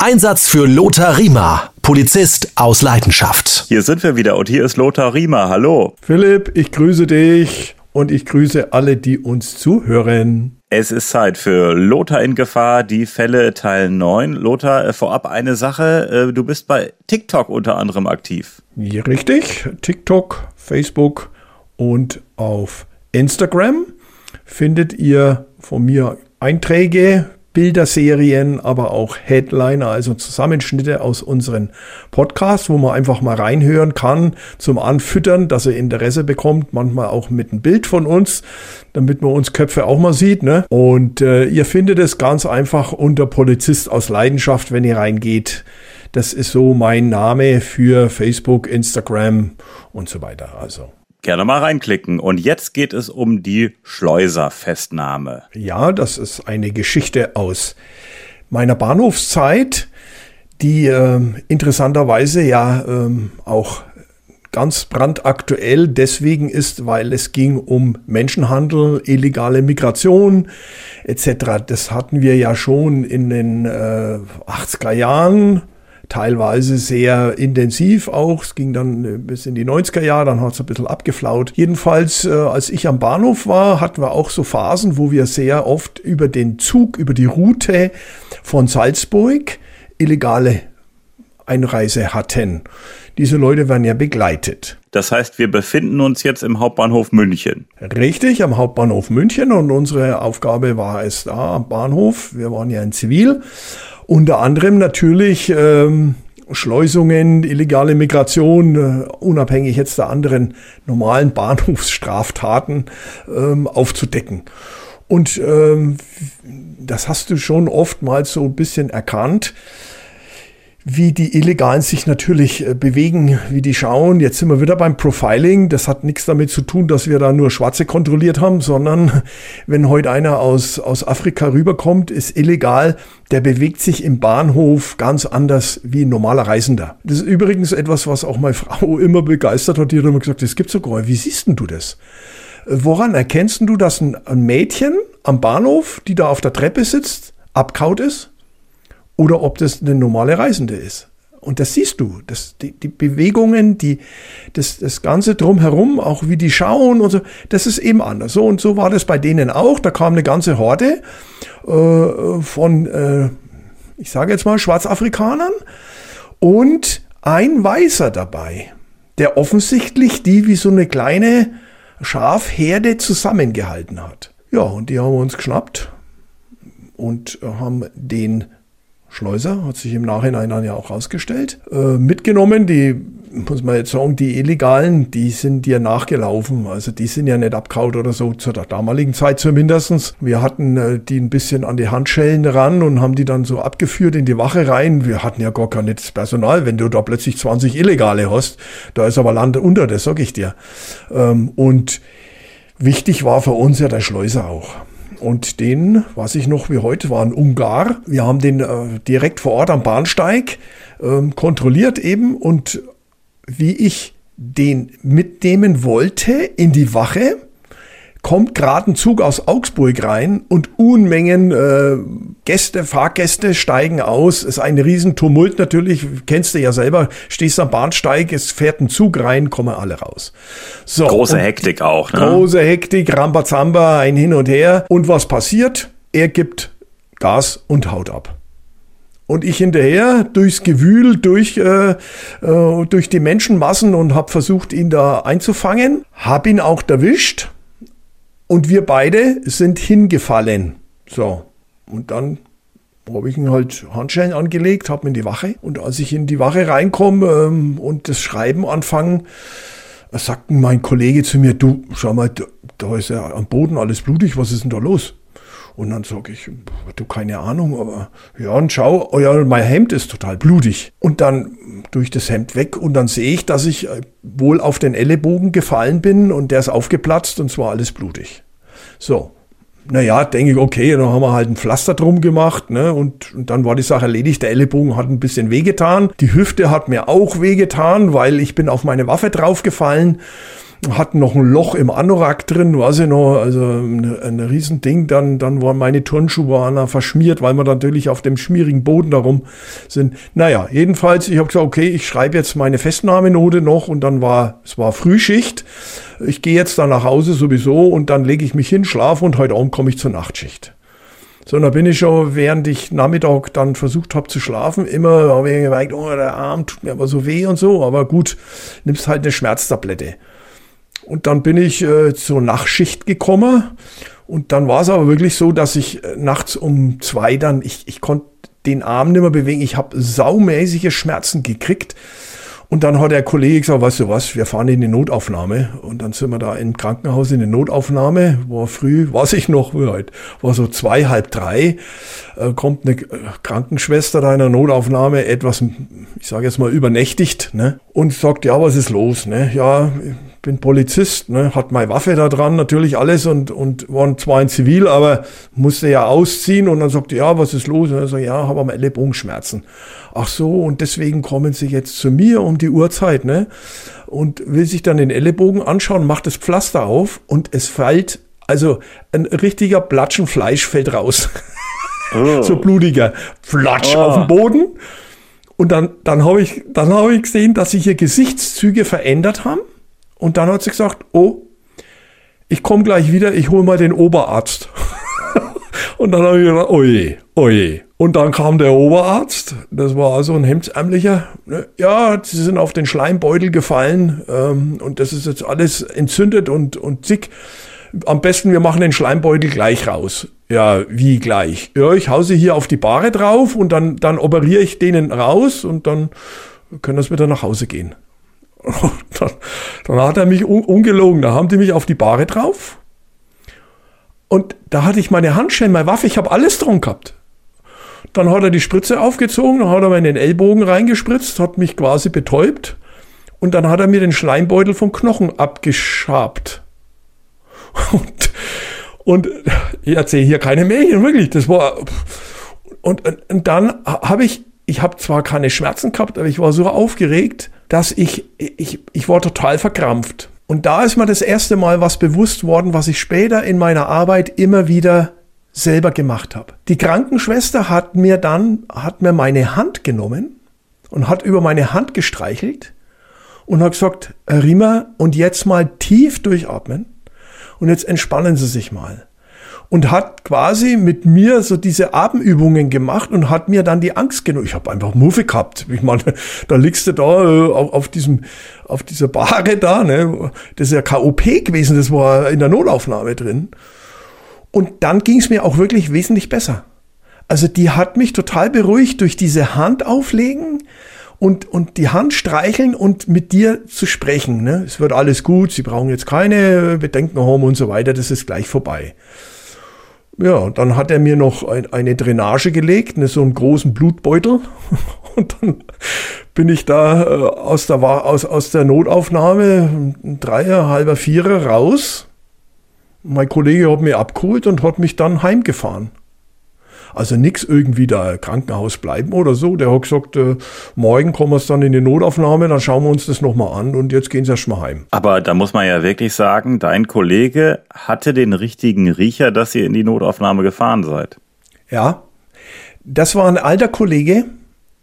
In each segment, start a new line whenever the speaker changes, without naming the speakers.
Einsatz für Lothar Riemer, Polizist aus Leidenschaft.
Hier sind wir wieder und hier ist Lothar Riemer. Hallo.
Philipp, ich grüße dich und ich grüße alle, die uns zuhören.
Es ist Zeit für Lothar in Gefahr, die Fälle Teil 9. Lothar, äh, vorab eine Sache. Äh, du bist bei TikTok unter anderem aktiv.
Ja, richtig. TikTok, Facebook und auf Instagram findet ihr von mir Einträge, Bilderserien, aber auch Headliner, also Zusammenschnitte aus unseren Podcasts, wo man einfach mal reinhören kann, zum Anfüttern, dass er Interesse bekommt, manchmal auch mit einem Bild von uns, damit man uns Köpfe auch mal sieht. Ne? Und äh, ihr findet es ganz einfach unter Polizist aus Leidenschaft, wenn ihr reingeht. Das ist so mein Name für Facebook, Instagram und so weiter. Also
Gerne mal reinklicken. Und jetzt geht es um die Schleuserfestnahme.
Ja, das ist eine Geschichte aus meiner Bahnhofszeit, die äh, interessanterweise ja äh, auch ganz brandaktuell deswegen ist, weil es ging um Menschenhandel, illegale Migration etc. Das hatten wir ja schon in den äh, 80er Jahren teilweise sehr intensiv auch. Es ging dann äh, bis in die 90er Jahre, dann hat es ein bisschen abgeflaut. Jedenfalls, äh, als ich am Bahnhof war, hatten wir auch so Phasen, wo wir sehr oft über den Zug, über die Route von Salzburg illegale Einreise hatten. Diese Leute werden ja begleitet.
Das heißt, wir befinden uns jetzt im Hauptbahnhof München.
Richtig, am Hauptbahnhof München und unsere Aufgabe war es da am Bahnhof. Wir waren ja in Zivil unter anderem natürlich ähm, Schleusungen, illegale Migration, äh, unabhängig jetzt der anderen normalen Bahnhofsstraftaten ähm, aufzudecken. Und ähm, das hast du schon oftmals so ein bisschen erkannt wie die Illegalen sich natürlich äh, bewegen, wie die schauen. Jetzt sind wir wieder beim Profiling. Das hat nichts damit zu tun, dass wir da nur Schwarze kontrolliert haben, sondern wenn heute einer aus, aus Afrika rüberkommt, ist illegal, der bewegt sich im Bahnhof ganz anders wie ein normaler Reisender. Das ist übrigens etwas, was auch meine Frau immer begeistert hat. Die hat immer gesagt, das gibt's sogar. Wie siehst denn du das? Woran erkennst du, dass ein Mädchen am Bahnhof, die da auf der Treppe sitzt, abkaut ist? Oder ob das eine normale Reisende ist. Und das siehst du, das, die, die Bewegungen, die, das, das Ganze drumherum, auch wie die schauen und so, das ist eben anders. So und so war das bei denen auch. Da kam eine ganze Horde äh, von, äh, ich sage jetzt mal, Schwarzafrikanern und ein Weißer dabei, der offensichtlich die wie so eine kleine Schafherde zusammengehalten hat. Ja, und die haben wir uns geschnappt und haben den Schleuser, hat sich im Nachhinein dann ja auch rausgestellt, äh, mitgenommen. Die, muss man jetzt sagen, die Illegalen, die sind dir nachgelaufen. Also die sind ja nicht abkaut oder so, zu der damaligen Zeit zumindestens. Wir hatten äh, die ein bisschen an die Handschellen ran und haben die dann so abgeführt in die Wache rein. Wir hatten ja gar kein nettes Personal. Wenn du da plötzlich 20 Illegale hast, da ist aber Land unter, das sag ich dir. Ähm, und wichtig war für uns ja der Schleuser auch. Und den, was ich noch wie heute, war ein Ungar. Wir haben den äh, direkt vor Ort am Bahnsteig äh, kontrolliert eben. Und wie ich den mitnehmen wollte in die Wache, kommt gerade ein Zug aus Augsburg rein und Unmengen äh, Gäste, Fahrgäste steigen aus. Es ist ein Riesentumult natürlich, kennst du ja selber, stehst am Bahnsteig, es fährt ein Zug rein, kommen alle raus.
So, große Hektik auch.
Ne? Große Hektik, Rambazamba, ein Hin und Her. Und was passiert? Er gibt Gas und haut ab. Und ich hinterher durchs Gewühl, durch, äh, äh, durch die Menschenmassen und habe versucht, ihn da einzufangen. Hab ihn auch erwischt und wir beide sind hingefallen. So. Und dann habe ich ihn halt Handschellen angelegt, habe ihn in die Wache. Und als ich in die Wache reinkomme ähm, und das Schreiben anfange, sagt mein Kollege zu mir, du, schau mal, da, da ist ja am Boden alles blutig, was ist denn da los? Und dann sage ich, du keine Ahnung, aber ja, und schau, ja, mein Hemd ist total blutig. Und dann durch das Hemd weg und dann sehe ich, dass ich äh, wohl auf den Ellenbogen gefallen bin und der ist aufgeplatzt und zwar alles blutig. So. Naja, denke ich, okay, dann haben wir halt ein Pflaster drum gemacht, ne, und, und dann war die Sache erledigt. Der Ellenbogen hat ein bisschen wehgetan. Die Hüfte hat mir auch wehgetan, weil ich bin auf meine Waffe draufgefallen. Hatten noch ein Loch im Anorak drin, weiß ich noch, also ein, ein Riesending. Dann, dann waren meine Turnschuhe waren verschmiert, weil wir natürlich auf dem schmierigen Boden darum sind. Naja, jedenfalls, ich habe gesagt, okay, ich schreibe jetzt meine Festnahmenote noch und dann war, es war Frühschicht. Ich gehe jetzt dann nach Hause sowieso und dann lege ich mich hin, schlafe und heute Abend komme ich zur Nachtschicht. So, und da bin ich schon, während ich Nachmittag dann versucht habe zu schlafen, immer habe ich gemerkt, oh, der Arm tut mir aber so weh und so. Aber gut, nimmst halt eine Schmerztablette. Und dann bin ich äh, zur Nachtschicht gekommen. Und dann war es aber wirklich so, dass ich äh, nachts um zwei dann, ich, ich konnte den Arm nicht mehr bewegen. Ich habe saumäßige Schmerzen gekriegt. Und dann hat der Kollege gesagt, weißt du was, wir fahren in die Notaufnahme. Und dann sind wir da im Krankenhaus in die Notaufnahme. War früh, weiß ich noch, war so zwei, halb drei. Äh, kommt eine Krankenschwester da in der Notaufnahme, etwas, ich sage jetzt mal, übernächtigt, ne? Und sagt, ja, was ist los, ne? Ja, bin Polizist, ne, hat meine Waffe da dran, natürlich alles und, und waren zwar in Zivil, aber musste ja ausziehen und dann sagte, ja, was ist los? Und er sagt, ja, habe am Ellenbogenschmerzen. Ach so, und deswegen kommen sie jetzt zu mir um die Uhrzeit, ne? Und will sich dann den Ellenbogen anschauen, macht das Pflaster auf und es fällt, also ein richtiger Platschen Fleisch fällt raus. Oh. so blutiger Flatsch oh. auf dem Boden. Und dann, dann habe ich, dann habe ich gesehen, dass sich hier Gesichtszüge verändert haben. Und dann hat sie gesagt, oh, ich komme gleich wieder, ich hole mal den Oberarzt. und dann habe ich gedacht, oje, oje. Und dann kam der Oberarzt, das war also ein Hemdsärmlicher. Ne, ja, sie sind auf den Schleimbeutel gefallen ähm, und das ist jetzt alles entzündet und, und zick. Am besten, wir machen den Schleimbeutel gleich raus. Ja, wie gleich? Ja, ich hau sie hier auf die Bahre drauf und dann, dann operiere ich denen raus und dann können das wieder nach Hause gehen. Dann, dann, hat er mich un ungelogen, da haben die mich auf die Bahre drauf. Und da hatte ich meine Handschellen, meine Waffe, ich habe alles dran gehabt. Dann hat er die Spritze aufgezogen, dann hat er mir in den Ellbogen reingespritzt, hat mich quasi betäubt. Und dann hat er mir den Schleimbeutel vom Knochen abgeschabt. Und, und ich erzähle hier keine Märchen, wirklich. Das war. Und, und dann habe ich, ich habe zwar keine Schmerzen gehabt, aber ich war so aufgeregt, dass ich, ich, ich war total verkrampft. Und da ist mir das erste Mal was bewusst worden, was ich später in meiner Arbeit immer wieder selber gemacht habe. Die Krankenschwester hat mir dann, hat mir meine Hand genommen und hat über meine Hand gestreichelt und hat gesagt, Rima, und jetzt mal tief durchatmen und jetzt entspannen Sie sich mal und hat quasi mit mir so diese Atemübungen gemacht und hat mir dann die Angst genommen. Ich habe einfach Muffe gehabt. Ich meine, da liegst du da äh, auf, auf diesem auf dieser Bahre da, ne? Das ist ja KOP gewesen, das war in der Notaufnahme drin. Und dann ging es mir auch wirklich wesentlich besser. Also die hat mich total beruhigt durch diese Hand auflegen und, und die Hand streicheln und mit dir zu sprechen. Ne? Es wird alles gut, sie brauchen jetzt keine Bedenken haben und so weiter, das ist gleich vorbei. Ja, dann hat er mir noch ein, eine Drainage gelegt, ne, so einen großen Blutbeutel. Und dann bin ich da äh, aus, der, aus, aus der Notaufnahme, Dreier, halber Vierer raus. Mein Kollege hat mich abgeholt und hat mich dann heimgefahren. Also nichts irgendwie da Krankenhaus bleiben oder so. Der hat gesagt, äh, morgen kommen wir dann in die Notaufnahme, dann schauen wir uns das nochmal an und jetzt gehen sie erstmal heim.
Aber da muss man ja wirklich sagen, dein Kollege hatte den richtigen Riecher, dass ihr in die Notaufnahme gefahren seid.
Ja, das war ein alter Kollege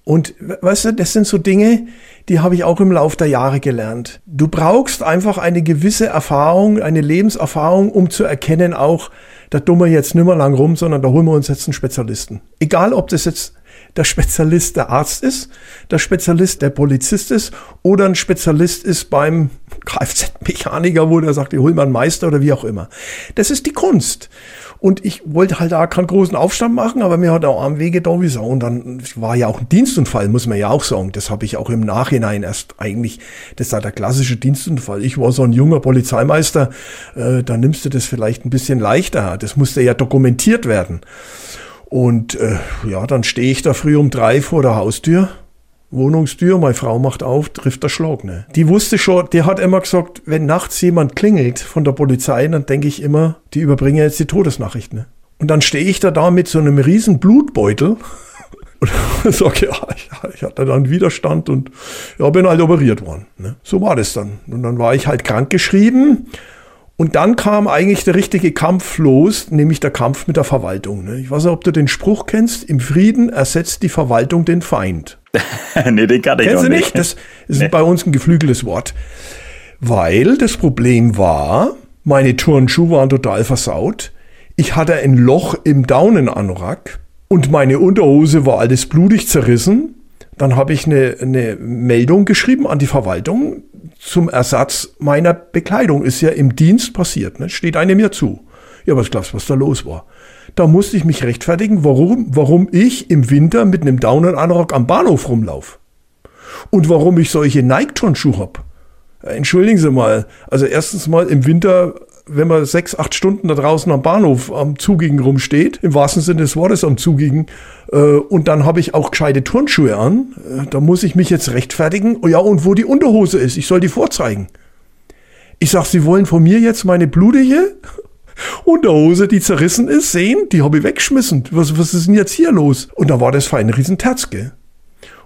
und weißt du, das sind so Dinge, die habe ich auch im Laufe der Jahre gelernt. Du brauchst einfach eine gewisse Erfahrung, eine Lebenserfahrung, um zu erkennen auch, da dummer jetzt nimmer lang rum, sondern da holen wir uns jetzt einen Spezialisten. Egal, ob das jetzt der Spezialist der Arzt ist, der Spezialist der Polizist ist oder ein Spezialist ist beim Kfz-Mechaniker, wo der sagt, ich hol mal einen Meister oder wie auch immer. Das ist die Kunst. Und ich wollte halt da keinen großen Aufstand machen, aber mir hat auch am Wege da wie Sau. Und dann war ja auch ein Dienstunfall, muss man ja auch sagen. Das habe ich auch im Nachhinein erst eigentlich, das war der klassische Dienstunfall. Ich war so ein junger Polizeimeister, äh, da nimmst du das vielleicht ein bisschen leichter. Das musste ja dokumentiert werden. Und äh, ja, dann stehe ich da früh um drei vor der Haustür Wohnungstür, meine Frau macht auf, trifft der Schlag. Ne? Die wusste schon, die hat immer gesagt, wenn nachts jemand klingelt von der Polizei, dann denke ich immer, die überbringen jetzt die Todesnachricht. Ne? Und dann stehe ich da da mit so einem riesen Blutbeutel Und sage, ja, ich, hatte dann Widerstand und ja, bin halt operiert worden. Ne? So war das dann. Und dann war ich halt krank geschrieben. Und dann kam eigentlich der richtige Kampf los, nämlich der Kampf mit der Verwaltung. Ne? Ich weiß nicht, ob du den Spruch kennst, im Frieden ersetzt die Verwaltung den Feind.
nee, den kann ich
Kennst du
nicht.
nicht? Das ist nee. bei uns ein geflügeltes Wort. Weil das Problem war, meine Turnschuhe waren total versaut. Ich hatte ein Loch im Daunenanorak und meine Unterhose war alles blutig zerrissen. Dann habe ich eine, eine Meldung geschrieben an die Verwaltung zum Ersatz meiner Bekleidung. Ist ja im Dienst passiert, ne? steht einem ja zu. Ja, was glaubst du, was da los war? Da musste ich mich rechtfertigen, warum, warum ich im Winter mit einem Daunenanorak am Bahnhof rumlaufe. Und warum ich solche Nike-Turnschuhe habe. Entschuldigen Sie mal. Also erstens mal im Winter wenn man sechs, acht Stunden da draußen am Bahnhof am Zugigen rumsteht, im wahrsten Sinne des Wortes am Zugigen, äh, und dann habe ich auch gescheite Turnschuhe an, äh, da muss ich mich jetzt rechtfertigen. Oh ja, und wo die Unterhose ist, ich soll die vorzeigen. Ich sag, Sie wollen von mir jetzt meine blutige Unterhose, die zerrissen ist, sehen? Die habe ich weggeschmissen. Was, was ist denn jetzt hier los? Und da war das für ein Riesenterzke.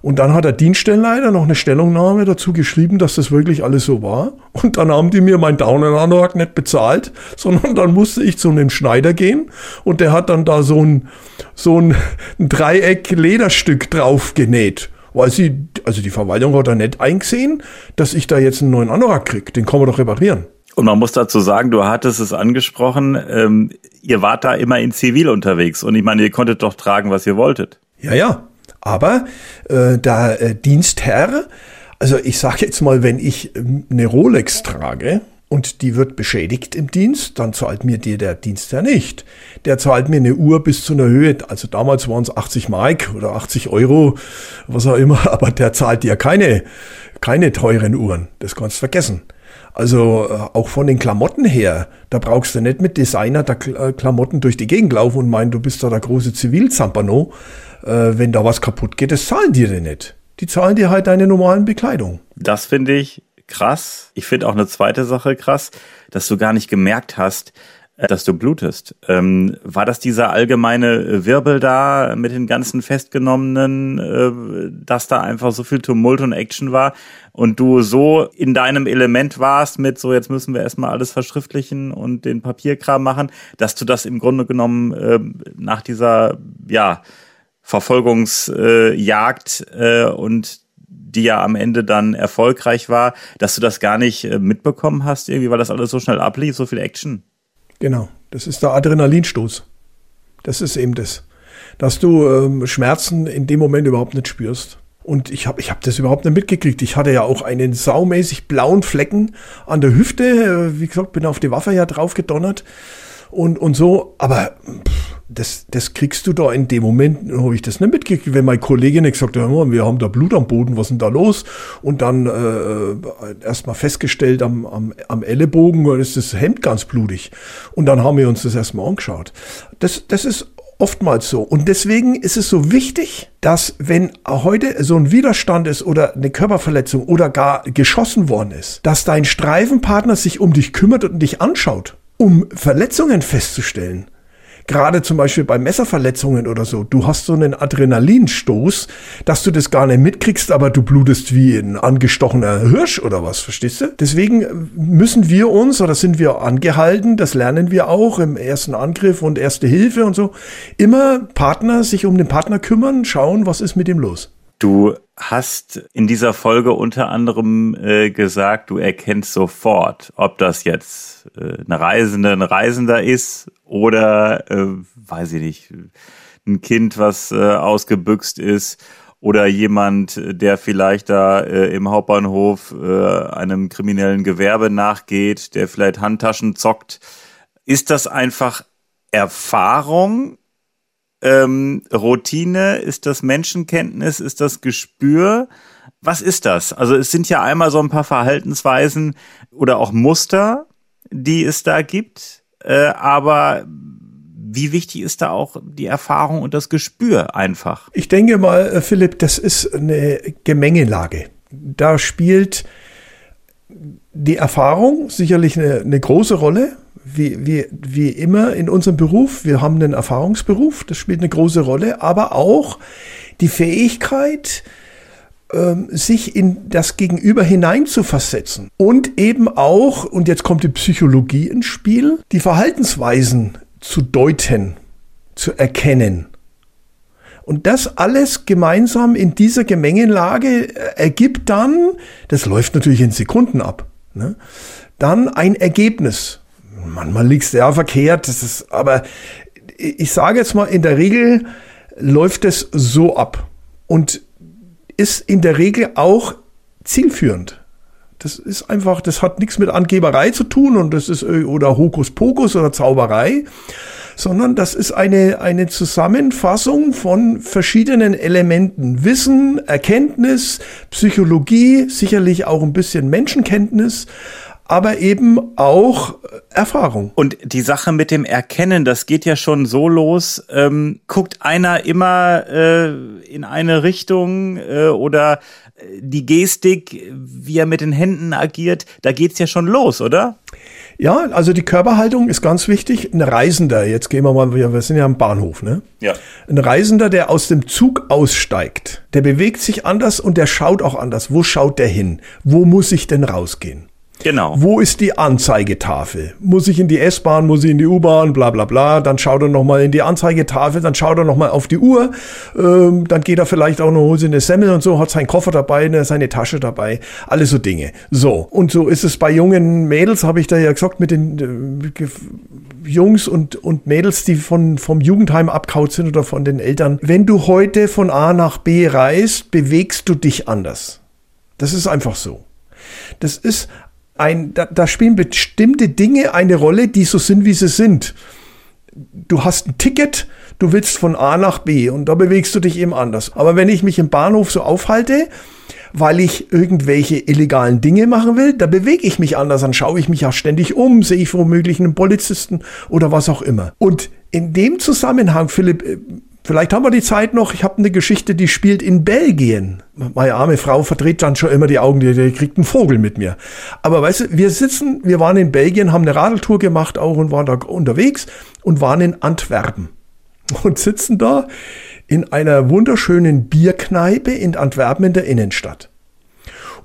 Und dann hat der Dienststellenleiter noch eine Stellungnahme dazu geschrieben, dass das wirklich alles so war. Und dann haben die mir mein Daunenanorak nicht bezahlt, sondern dann musste ich zu einem Schneider gehen und der hat dann da so ein, so ein, ein Dreieck Lederstück drauf genäht. Weil sie, also die Verwaltung hat da nicht eingesehen, dass ich da jetzt einen neuen Anorak krieg. Den kann man doch reparieren.
Und man muss dazu sagen, du hattest es angesprochen, ähm, ihr wart da immer in Zivil unterwegs. Und ich meine, ihr konntet doch tragen, was ihr wolltet.
Ja, ja. Aber äh, der äh, Dienstherr, also ich sage jetzt mal, wenn ich ähm, eine Rolex trage und die wird beschädigt im Dienst, dann zahlt mir dir der Dienstherr nicht. Der zahlt mir eine Uhr bis zu einer Höhe, also damals waren es 80 Mark oder 80 Euro, was auch immer, aber der zahlt dir keine, keine teuren Uhren. Das kannst du vergessen. Also äh, auch von den Klamotten her, da brauchst du nicht mit Designer der Klamotten durch die Gegend laufen und meinen, du bist da der große Zivilzampano äh, wenn da was kaputt geht, das zahlen die dir nicht. Die zahlen dir halt deine normalen Bekleidung.
Das finde ich krass. Ich finde auch eine zweite Sache krass, dass du gar nicht gemerkt hast, äh, dass du blutest. Ähm, war das dieser allgemeine Wirbel da mit den ganzen Festgenommenen, äh, dass da einfach so viel Tumult und Action war und du so in deinem Element warst mit so, jetzt müssen wir erstmal alles verschriftlichen und den Papierkram machen, dass du das im Grunde genommen äh, nach dieser, ja, Verfolgungsjagd äh, und die ja am Ende dann erfolgreich war, dass du das gar nicht äh, mitbekommen hast, irgendwie, weil das alles so schnell ablief, so viel Action.
Genau, das ist der Adrenalinstoß. Das ist eben das. Dass du ähm, Schmerzen in dem Moment überhaupt nicht spürst. Und ich habe ich hab das überhaupt nicht mitgekriegt. Ich hatte ja auch einen saumäßig blauen Flecken an der Hüfte. Äh, wie gesagt, bin auf die Waffe ja drauf gedonnert und, und so. Aber pff, das, das kriegst du da in dem Moment, habe ich das nicht mitgekriegt, wenn meine Kollegin gesagt hat, wir haben da Blut am Boden, was ist denn da los? Und dann äh, erstmal festgestellt am, am, am Ellenbogen, ist das Hemd ganz blutig. Und dann haben wir uns das erstmal angeschaut. Das, das ist oftmals so. Und deswegen ist es so wichtig, dass wenn heute so ein Widerstand ist oder eine Körperverletzung oder gar geschossen worden ist, dass dein Streifenpartner sich um dich kümmert und dich anschaut, um Verletzungen festzustellen gerade zum Beispiel bei Messerverletzungen oder so, du hast so einen Adrenalinstoß, dass du das gar nicht mitkriegst, aber du blutest wie ein angestochener Hirsch oder was, verstehst du? Deswegen müssen wir uns, oder sind wir angehalten, das lernen wir auch im ersten Angriff und erste Hilfe und so, immer Partner, sich um den Partner kümmern, schauen, was ist mit ihm los.
Du hast in dieser Folge unter anderem äh, gesagt, du erkennst sofort, ob das jetzt äh, eine Reisende, ein Reisender ist oder, äh, weiß ich nicht, ein Kind, was äh, ausgebüxt ist oder jemand, der vielleicht da äh, im Hauptbahnhof äh, einem kriminellen Gewerbe nachgeht, der vielleicht Handtaschen zockt. Ist das einfach Erfahrung ähm, Routine? Ist das Menschenkenntnis? Ist das Gespür? Was ist das? Also es sind ja einmal so ein paar Verhaltensweisen oder auch Muster, die es da gibt. Äh, aber wie wichtig ist da auch die Erfahrung und das Gespür einfach?
Ich denke mal, äh, Philipp, das ist eine Gemengelage. Da spielt die Erfahrung sicherlich eine, eine große Rolle wie, wie, wie immer in unserem Beruf, wir haben einen Erfahrungsberuf, das spielt eine große Rolle, aber auch die Fähigkeit, ähm, sich in das Gegenüber hineinzuversetzen und eben auch, und jetzt kommt die Psychologie ins Spiel, die Verhaltensweisen zu deuten, zu erkennen. Und das alles gemeinsam in dieser Gemengelage ergibt dann, das läuft natürlich in Sekunden ab, ne, dann ein Ergebnis. Manchmal liegt es ja verkehrt, das ist, aber ich sage jetzt mal, in der Regel läuft es so ab und ist in der Regel auch zielführend. Das ist einfach, das hat nichts mit Angeberei zu tun und das ist oder Hokuspokus oder Zauberei, sondern das ist eine, eine Zusammenfassung von verschiedenen Elementen. Wissen, Erkenntnis, Psychologie, sicherlich auch ein bisschen Menschenkenntnis, aber eben auch Erfahrung.
Und die Sache mit dem Erkennen, das geht ja schon so los. Ähm, guckt einer immer äh, in eine Richtung äh, oder äh, die Gestik, wie er mit den Händen agiert, da geht's ja schon los, oder?
Ja, also die Körperhaltung ist ganz wichtig. Ein Reisender, jetzt gehen wir mal, wir sind ja am Bahnhof, ne?
Ja.
Ein Reisender, der aus dem Zug aussteigt, der bewegt sich anders und der schaut auch anders. Wo schaut der hin? Wo muss ich denn rausgehen?
Genau.
Wo ist die Anzeigetafel? Muss ich in die S-Bahn, muss ich in die U-Bahn, bla bla bla. Dann schaut er nochmal in die Anzeigetafel, dann schaut er nochmal auf die Uhr. Ähm, dann geht er vielleicht auch noch, holt eine Semmel und so, hat seinen Koffer dabei, ne, seine Tasche dabei. Alles so Dinge. So, und so ist es bei jungen Mädels, habe ich da ja gesagt, mit den äh, Jungs und, und Mädels, die von, vom Jugendheim abkaut sind oder von den Eltern. Wenn du heute von A nach B reist, bewegst du dich anders. Das ist einfach so. Das ist ein, da, da spielen bestimmte Dinge eine Rolle, die so sind, wie sie sind. Du hast ein Ticket, du willst von A nach B und da bewegst du dich eben anders. Aber wenn ich mich im Bahnhof so aufhalte, weil ich irgendwelche illegalen Dinge machen will, da bewege ich mich anders, dann schaue ich mich auch ständig um, sehe ich womöglich einen Polizisten oder was auch immer. Und in dem Zusammenhang, Philipp, äh, Vielleicht haben wir die Zeit noch. Ich habe eine Geschichte, die spielt in Belgien. Meine arme Frau verdreht dann schon immer die Augen, die, die kriegt einen Vogel mit mir. Aber weißt du, wir sitzen, wir waren in Belgien, haben eine Radeltour gemacht auch und waren da unterwegs und waren in Antwerpen und sitzen da in einer wunderschönen Bierkneipe in Antwerpen in der Innenstadt.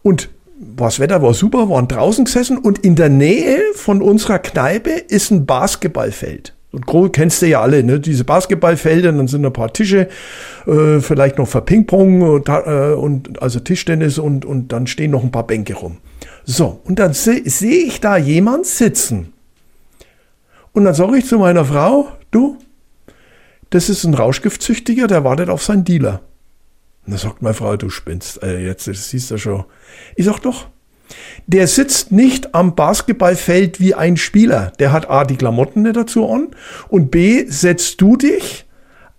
Und das Wetter war super, waren draußen gesessen und in der Nähe von unserer Kneipe ist ein Basketballfeld. Und groß kennst du ja alle, ne? Diese Basketballfelder, dann sind ein paar Tische, äh, vielleicht noch für Ping-Pong und, äh, und also Tischtennis und, und dann stehen noch ein paar Bänke rum. So, und dann sehe seh ich da jemand sitzen. Und dann sage ich zu meiner Frau, du, das ist ein Rauschgiftzüchtiger, der wartet auf seinen Dealer. Und dann sagt meine Frau, du spinnst, äh, jetzt das siehst du schon. Ich sag doch, der sitzt nicht am Basketballfeld wie ein Spieler. Der hat A, die Klamotten nicht dazu an und B, setzt du dich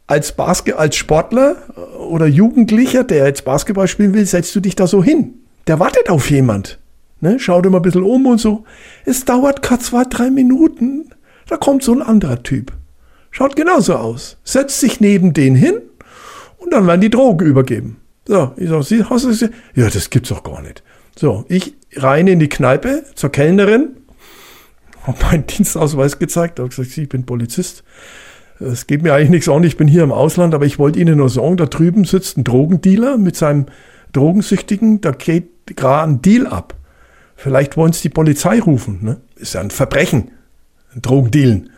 als, Basket als Sportler oder Jugendlicher, der jetzt Basketball spielen will, setzt du dich da so hin. Der wartet auf jemand. Ne? Schaut immer ein bisschen um und so. Es dauert gerade zwei, drei Minuten. Da kommt so ein anderer Typ. Schaut genauso aus. Setzt sich neben den hin und dann werden die Drogen übergeben. So, ich sag, Sie, hast du das? Ja, das gibt's doch gar nicht. So, ich rein in die Kneipe zur Kellnerin, habe meinen Dienstausweis gezeigt, habe gesagt, ich bin Polizist. Es geht mir eigentlich nichts an, ich bin hier im Ausland, aber ich wollte Ihnen nur sagen, da drüben sitzt ein Drogendealer mit seinem Drogensüchtigen, da geht gerade ein Deal ab. Vielleicht wollen Sie die Polizei rufen. Ne? Ist ja ein Verbrechen, ein Drogendealen.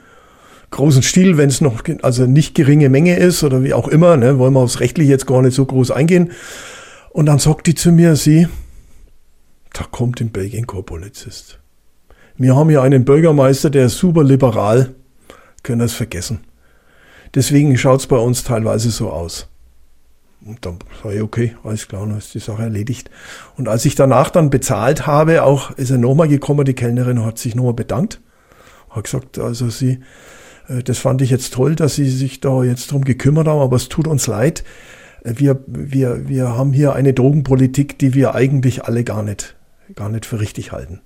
Großen Stil, wenn es noch also nicht geringe Menge ist oder wie auch immer, ne? wollen wir aufs Rechtliche jetzt gar nicht so groß eingehen. Und dann sagt die zu mir, sie, da kommt in Belgien kein Polizist. Wir haben hier einen Bürgermeister, der ist super liberal. Können das vergessen. Deswegen schaut es bei uns teilweise so aus. Und dann sage ich, okay, alles klar, dann ist die Sache erledigt. Und als ich danach dann bezahlt habe, auch ist er nochmal gekommen, die Kellnerin hat sich nochmal bedankt. Hat gesagt, also sie, äh, das fand ich jetzt toll, dass sie sich da jetzt drum gekümmert haben, aber es tut uns leid. Wir, wir, wir haben hier eine Drogenpolitik, die wir eigentlich alle gar nicht gar nicht für richtig halten.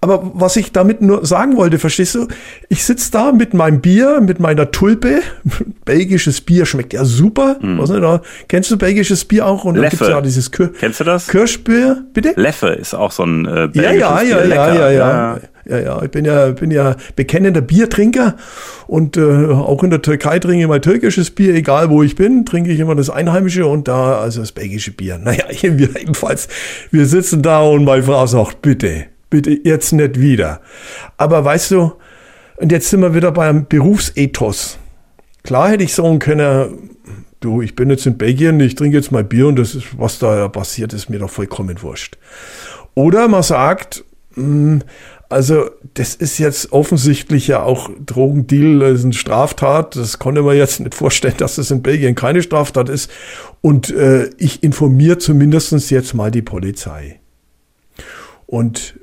Aber was ich damit nur sagen wollte, verstehst du? Ich sitze da mit meinem Bier, mit meiner Tulpe. Belgisches Bier schmeckt ja super. Mm. Was nicht, da, kennst du belgisches Bier auch? Und
Leffe. da gibt's
ja dieses Kir
Kennst du das?
Kirschbier, bitte?
Leffe ist auch so ein äh, belgisches
ja, ja,
Bier.
Ja,
Lecker.
ja, ja, ja, ja. Ja, ich bin ja, bin ja bekennender Biertrinker und äh, auch in der Türkei trinke ich mal türkisches Bier, egal wo ich bin, trinke ich immer das Einheimische und da also das belgische Bier. Naja, jedenfalls, wir sitzen da und meine Frau sagt, bitte, bitte jetzt nicht wieder. Aber weißt du, und jetzt sind wir wieder beim Berufsethos. Klar hätte ich sagen können, du, ich bin jetzt in Belgien, ich trinke jetzt mal Bier und das ist, was da passiert, ist mir doch vollkommen wurscht. Oder man sagt, hm, also das ist jetzt offensichtlich ja auch Drogendeal, das ist eine Straftat. Das konnte man jetzt nicht vorstellen, dass das in Belgien keine Straftat ist. Und äh, ich informiere zumindest jetzt mal die Polizei. Und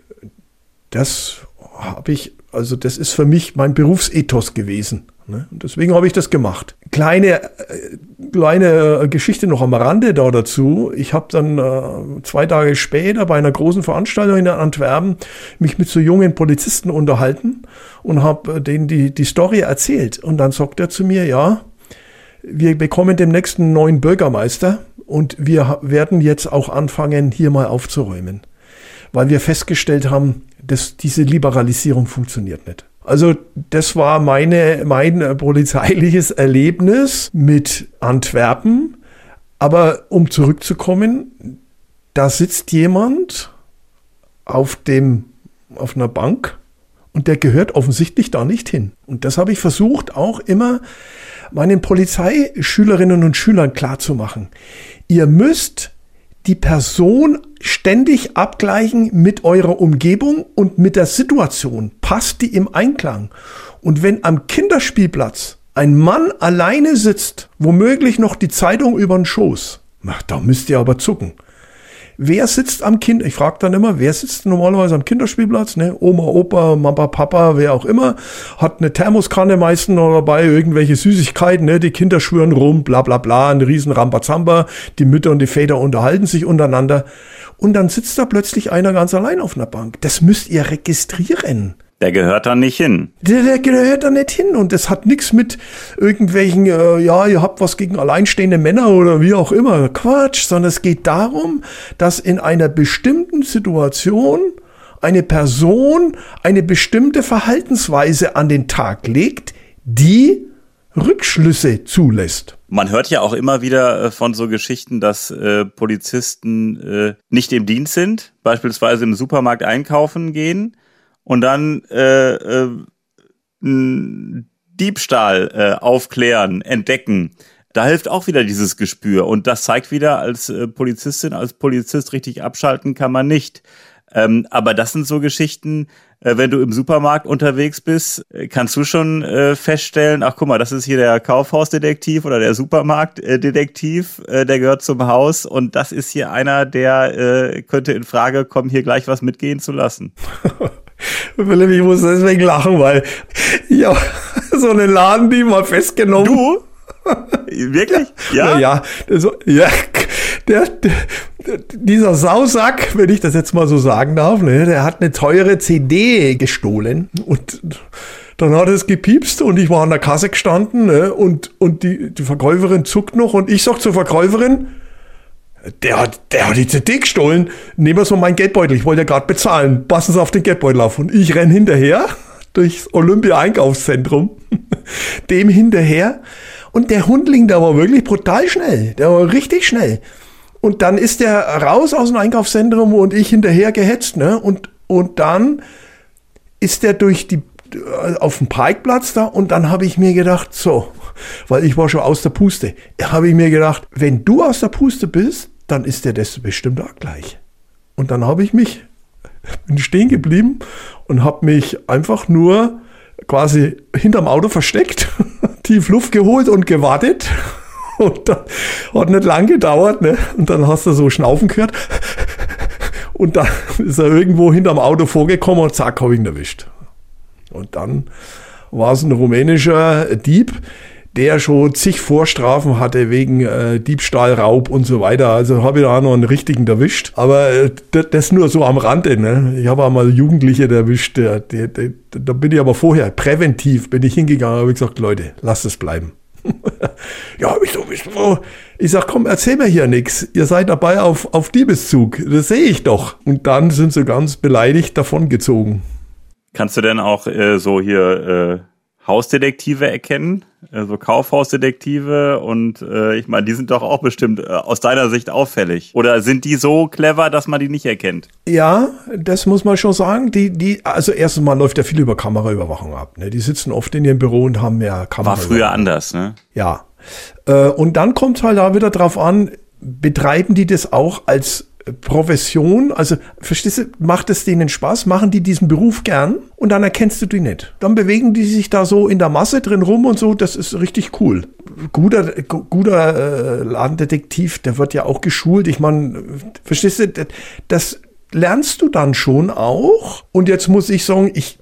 das habe ich, also das ist für mich mein Berufsethos gewesen. Ne? Und deswegen habe ich das gemacht. Kleine, äh, kleine Geschichte noch am Rande da dazu. Ich habe dann äh, zwei Tage später bei einer großen Veranstaltung in Antwerpen mich mit so jungen Polizisten unterhalten und habe äh, denen die, die Story erzählt. Und dann sagt er zu mir, ja, wir bekommen demnächst einen neuen Bürgermeister und wir werden jetzt auch anfangen, hier mal aufzuräumen. Weil wir festgestellt haben, dass diese Liberalisierung funktioniert nicht. Also das war meine, mein polizeiliches Erlebnis mit Antwerpen. Aber um zurückzukommen, da sitzt jemand auf dem, auf einer Bank und der gehört offensichtlich da nicht hin. Und das habe ich versucht auch immer meinen Polizeischülerinnen und Schülern klarzumachen. Ihr müsst die Person ständig abgleichen mit eurer Umgebung und mit der Situation. Passt die im Einklang? Und wenn am Kinderspielplatz ein Mann alleine sitzt, womöglich noch die Zeitung über den Schoß, da müsst ihr aber zucken. Wer sitzt am Kind? Ich frage dann immer, wer sitzt normalerweise am Kinderspielplatz? Ne? Oma, Opa, Mama, Papa, wer auch immer, hat eine Thermoskanne meistens noch dabei, irgendwelche Süßigkeiten, ne? die Kinder schwören rum, bla bla bla, ein riesen Rambazamba, die Mütter und die Väter unterhalten sich untereinander und dann sitzt da plötzlich einer ganz allein auf einer Bank. Das müsst ihr registrieren.
Der gehört da nicht hin.
Der, der gehört da nicht hin. Und das hat nichts mit irgendwelchen, äh, ja, ihr habt was gegen alleinstehende Männer oder wie auch immer. Quatsch, sondern es geht darum, dass in einer bestimmten Situation eine Person eine bestimmte Verhaltensweise an den Tag legt, die Rückschlüsse zulässt.
Man hört ja auch immer wieder äh, von so Geschichten, dass äh, Polizisten äh, nicht im Dienst sind, beispielsweise im Supermarkt einkaufen gehen und dann äh, äh, Diebstahl äh, aufklären, entdecken. Da hilft auch wieder dieses Gespür. Und das zeigt wieder, als äh, Polizistin, als Polizist richtig abschalten kann man nicht. Ähm, aber das sind so Geschichten, äh, wenn du im Supermarkt unterwegs bist, äh, kannst du schon äh, feststellen, ach guck mal, das ist hier der Kaufhausdetektiv oder der Supermarktdetektiv, äh, der gehört zum Haus und das ist hier einer, der äh, könnte in Frage kommen, hier gleich was mitgehen zu lassen.
Philipp, ich muss deswegen lachen, weil ja, so einen Laden, die mal festgenommen.
Du? Wirklich?
Ja? Ja, das, ja der, der, dieser Sausack, wenn ich das jetzt mal so sagen darf, ne, der hat eine teure CD gestohlen und dann hat es gepiepst und ich war an der Kasse gestanden ne, und, und die, die Verkäuferin zuckt noch und ich sag zur Verkäuferin, der hat, der hat die CD gestohlen. Nehmen Sie mal meinen Geldbeutel. Ich wollte ja gerade bezahlen. Passen Sie auf den Geldbeutel auf. Und ich renn hinterher durchs Olympia-Einkaufszentrum. Dem hinterher. Und der Hundling, der war wirklich brutal schnell. Der war richtig schnell. Und dann ist der raus aus dem Einkaufszentrum und ich hinterher gehetzt, ne? Und, und dann ist der durch die, äh, auf dem Parkplatz da und dann habe ich mir gedacht, so, weil ich war schon aus der Puste, habe ich mir gedacht, wenn du aus der Puste bist, dann ist der das bestimmt auch gleich. Und dann habe ich mich, bin stehen geblieben und habe mich einfach nur quasi hinterm Auto versteckt, tief Luft geholt und gewartet und dann hat nicht lang gedauert, ne? Und dann hast du so Schnaufen gehört. Und dann ist er irgendwo hinterm Auto vorgekommen und zack, habe ich ihn erwischt. Und dann war es ein rumänischer Dieb, der schon zig Vorstrafen hatte wegen äh, Diebstahl, Raub und so weiter. Also habe ich da auch noch einen richtigen erwischt. Aber äh, das nur so am Rande. Ne? Ich habe auch mal Jugendliche erwischt. Der, der, der, da bin ich aber vorher präventiv bin ich hingegangen und habe gesagt, Leute, lasst es bleiben. ja, ich so, ich, so. ich sag, komm, erzähl mir hier nichts. Ihr seid dabei auf, auf Diebeszug. Das sehe ich doch. Und dann sind sie ganz beleidigt davongezogen.
Kannst du denn auch äh, so hier äh, Hausdetektive erkennen? Also Kaufhausdetektive und äh, ich meine, die sind doch auch bestimmt äh, aus deiner Sicht auffällig. Oder sind die so clever, dass man die nicht erkennt?
Ja, das muss man schon sagen. Die, die, also erstens mal läuft ja viel über Kameraüberwachung ab. Ne? Die sitzen oft in ihrem Büro und haben mehr
Kamera. War früher anders, ne?
Ja. Äh, und dann kommt halt da wieder drauf an, betreiben die das auch als Profession, also verstehst du, macht es denen Spaß, machen die diesen Beruf gern und dann erkennst du die nicht. Dann bewegen die sich da so in der Masse drin rum und so, das ist richtig cool. Guter, guter äh, Ladendetektiv, der wird ja auch geschult. Ich meine, verstehst du, das lernst du dann schon auch. Und jetzt muss ich sagen, ich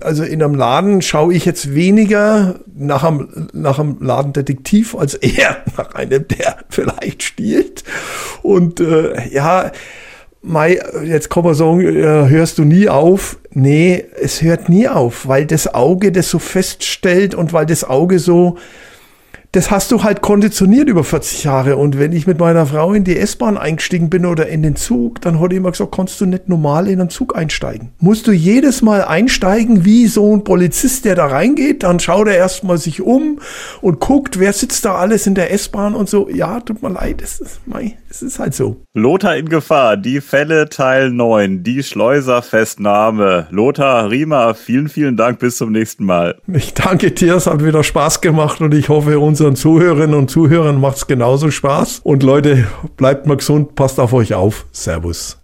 also in einem Laden schaue ich jetzt weniger nach einem, nach einem Ladendetektiv als eher nach einem, der vielleicht stiehlt. Und äh, ja, Mai, jetzt kann man sagen, äh, hörst du nie auf? Nee, es hört nie auf, weil das Auge das so feststellt und weil das Auge so das hast du halt konditioniert über 40 Jahre. Und wenn ich mit meiner Frau in die S-Bahn eingestiegen bin oder in den Zug, dann hat ich immer gesagt, kannst du nicht normal in einen Zug einsteigen. Musst du jedes Mal einsteigen wie so ein Polizist, der da reingeht, dann schaut er erstmal sich um und guckt, wer sitzt da alles in der S-Bahn und so. Ja, tut mir leid, es ist, es ist halt so.
Lothar in Gefahr, die Fälle Teil 9, die Schleuserfestnahme. Lothar Riemer, vielen, vielen Dank, bis zum nächsten Mal.
Ich danke dir, es hat wieder Spaß gemacht und ich hoffe, unser unseren Zuhörerinnen und Zuhörern macht es genauso Spaß. Und Leute, bleibt mal gesund, passt auf euch auf. Servus.